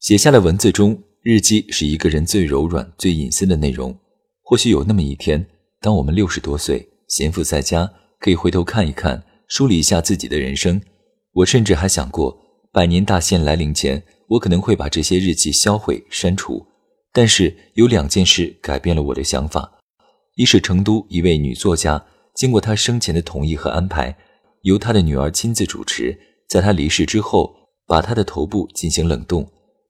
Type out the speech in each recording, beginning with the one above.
写下的文字中，日记是一个人最柔软、最隐私的内容。或许有那么一天，当我们六十多岁，闲赋在家，可以回头看一看，梳理一下自己的人生。我甚至还想过，百年大限来临前，我可能会把这些日记销毁、删除。但是有两件事改变了我的想法：一是成都一位女作家，经过她生前的同意和安排，由她的女儿亲自主持，在她离世之后，把她的头部进行冷冻。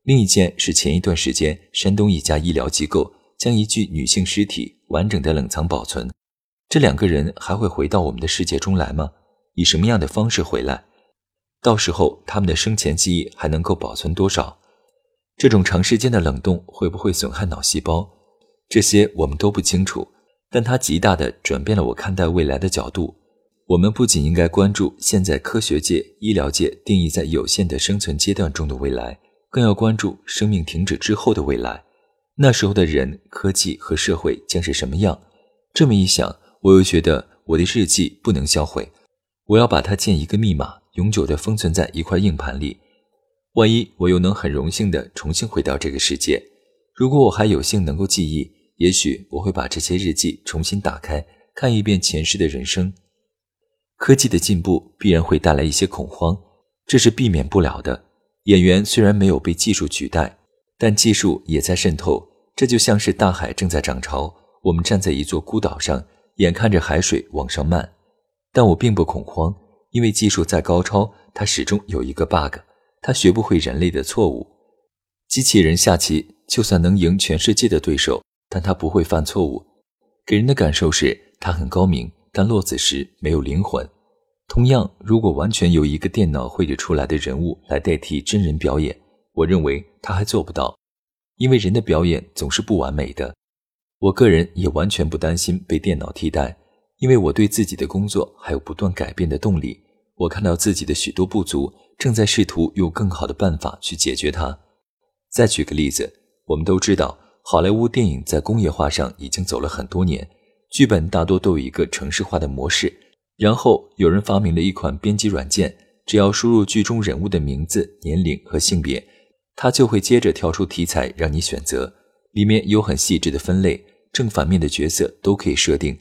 另一件是前一段时间，山东一家医疗机构将一具女性尸体完整的冷藏保存。这两个人还会回到我们的世界中来吗？以什么样的方式回来？到时候他们的生前记忆还能够保存多少？这种长时间的冷冻会不会损害脑细胞？这些我们都不清楚。但它极大的转变了我看待未来的角度。我们不仅应该关注现在科学界、医疗界定义在有限的生存阶段中的未来。更要关注生命停止之后的未来，那时候的人、科技和社会将是什么样？这么一想，我又觉得我的日记不能销毁，我要把它建一个密码，永久地封存在一块硬盘里。万一我又能很荣幸地重新回到这个世界，如果我还有幸能够记忆，也许我会把这些日记重新打开，看一遍前世的人生。科技的进步必然会带来一些恐慌，这是避免不了的。演员虽然没有被技术取代，但技术也在渗透。这就像是大海正在涨潮，我们站在一座孤岛上，眼看着海水往上漫。但我并不恐慌，因为技术再高超，它始终有一个 bug，它学不会人类的错误。机器人下棋就算能赢全世界的对手，但它不会犯错误，给人的感受是它很高明，但落子时没有灵魂。同样，如果完全由一个电脑绘制出来的人物来代替真人表演，我认为他还做不到，因为人的表演总是不完美的。我个人也完全不担心被电脑替代，因为我对自己的工作还有不断改变的动力。我看到自己的许多不足，正在试图用更好的办法去解决它。再举个例子，我们都知道，好莱坞电影在工业化上已经走了很多年，剧本大多都有一个程式化的模式。然后有人发明了一款编辑软件，只要输入剧中人物的名字、年龄和性别，它就会接着跳出题材让你选择。里面有很细致的分类，正反面的角色都可以设定。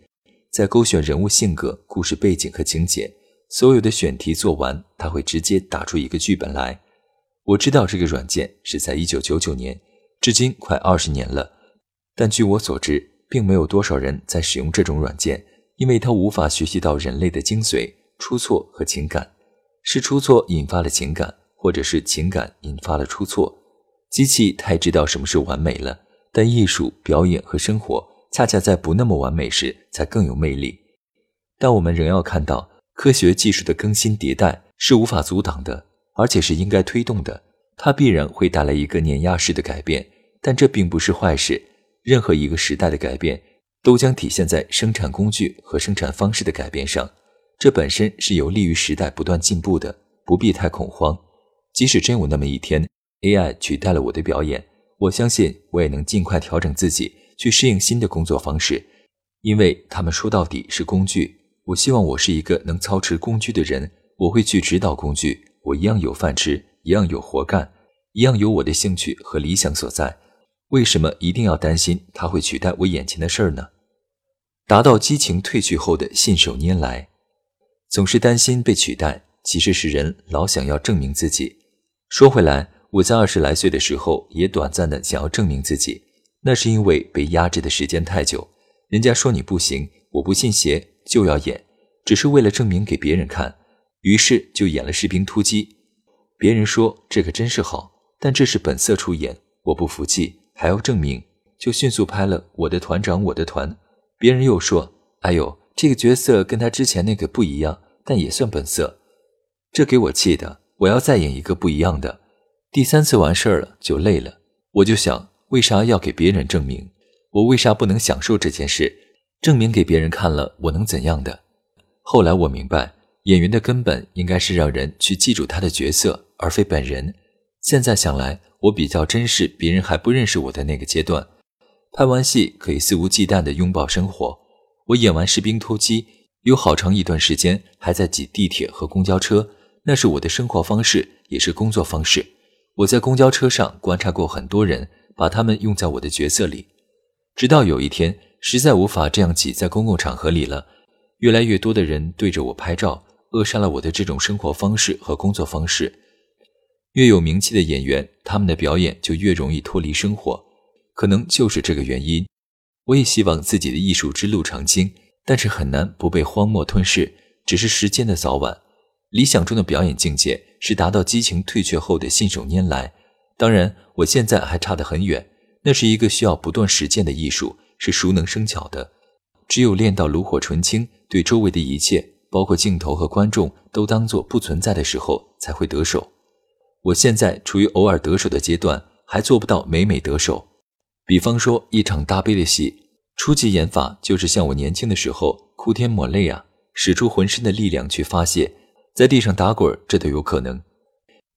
再勾选人物性格、故事背景和情节，所有的选题做完，它会直接打出一个剧本来。我知道这个软件是在1999年，至今快二十年了，但据我所知，并没有多少人在使用这种软件。因为它无法学习到人类的精髓、出错和情感，是出错引发了情感，或者是情感引发了出错。机器太知道什么是完美了，但艺术、表演和生活恰恰在不那么完美时才更有魅力。但我们仍要看到，科学技术的更新迭代是无法阻挡的，而且是应该推动的。它必然会带来一个碾压式的改变，但这并不是坏事。任何一个时代的改变。都将体现在生产工具和生产方式的改变上，这本身是有利于时代不断进步的，不必太恐慌。即使真有那么一天，AI 取代了我的表演，我相信我也能尽快调整自己，去适应新的工作方式。因为他们说到底是工具，我希望我是一个能操持工具的人，我会去指导工具，我一样有饭吃，一样有活干，一样有我的兴趣和理想所在。为什么一定要担心它会取代我眼前的事儿呢？达到激情褪去后的信手拈来，总是担心被取代，其实是人老想要证明自己。说回来，我在二十来岁的时候也短暂的想要证明自己，那是因为被压制的时间太久。人家说你不行，我不信邪，就要演，只是为了证明给别人看，于是就演了《士兵突击》。别人说这个真是好，但这是本色出演，我不服气，还要证明，就迅速拍了《我的团长我的团》。别人又说：“哎呦，这个角色跟他之前那个不一样，但也算本色。”这给我气的，我要再演一个不一样的。第三次完事儿了就累了，我就想，为啥要给别人证明？我为啥不能享受这件事？证明给别人看了，我能怎样的？后来我明白，演员的根本应该是让人去记住他的角色，而非本人。现在想来，我比较珍视别人还不认识我的那个阶段。拍完戏可以肆无忌惮地拥抱生活。我演完士兵突击，有好长一段时间还在挤地铁和公交车，那是我的生活方式，也是工作方式。我在公交车上观察过很多人，把他们用在我的角色里，直到有一天实在无法这样挤在公共场合里了，越来越多的人对着我拍照，扼杀了我的这种生活方式和工作方式。越有名气的演员，他们的表演就越容易脱离生活，可能就是这个原因。我也希望自己的艺术之路长青，但是很难不被荒漠吞噬，只是时间的早晚。理想中的表演境界是达到激情退却后的信手拈来，当然我现在还差得很远。那是一个需要不断实践的艺术，是熟能生巧的。只有练到炉火纯青，对周围的一切，包括镜头和观众，都当作不存在的时候，才会得手。我现在处于偶尔得手的阶段，还做不到每每得手。比方说，一场大悲的戏，初级演法就是像我年轻的时候哭天抹泪啊，使出浑身的力量去发泄，在地上打滚，这都有可能。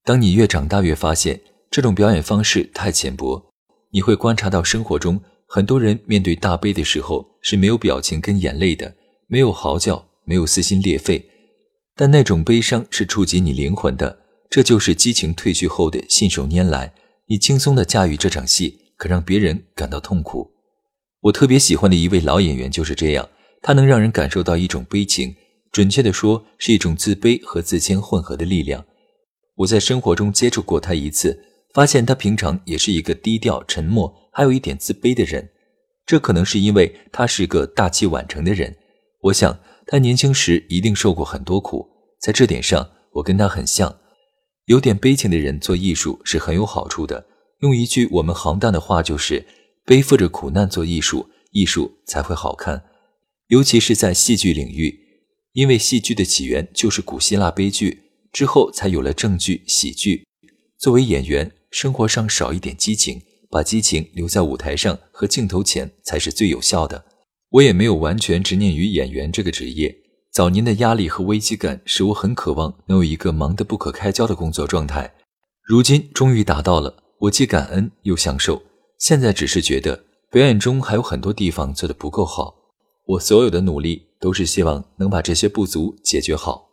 当你越长大，越发现这种表演方式太浅薄。你会观察到生活中很多人面对大悲的时候是没有表情跟眼泪的，没有嚎叫，没有撕心裂肺，但那种悲伤是触及你灵魂的。这就是激情褪去后的信手拈来。你轻松地驾驭这场戏。可让别人感到痛苦。我特别喜欢的一位老演员就是这样，他能让人感受到一种悲情，准确地说是一种自卑和自谦混合的力量。我在生活中接触过他一次，发现他平常也是一个低调、沉默，还有一点自卑的人。这可能是因为他是个大器晚成的人。我想他年轻时一定受过很多苦，在这点上我跟他很像。有点悲情的人做艺术是很有好处的。用一句我们行当的话，就是背负着苦难做艺术，艺术才会好看。尤其是在戏剧领域，因为戏剧的起源就是古希腊悲剧，之后才有了正剧、喜剧。作为演员，生活上少一点激情，把激情留在舞台上和镜头前才是最有效的。我也没有完全执念于演员这个职业。早年的压力和危机感使我很渴望能有一个忙得不可开交的工作状态，如今终于达到了。我既感恩又享受，现在只是觉得表演中还有很多地方做得不够好。我所有的努力都是希望能把这些不足解决好。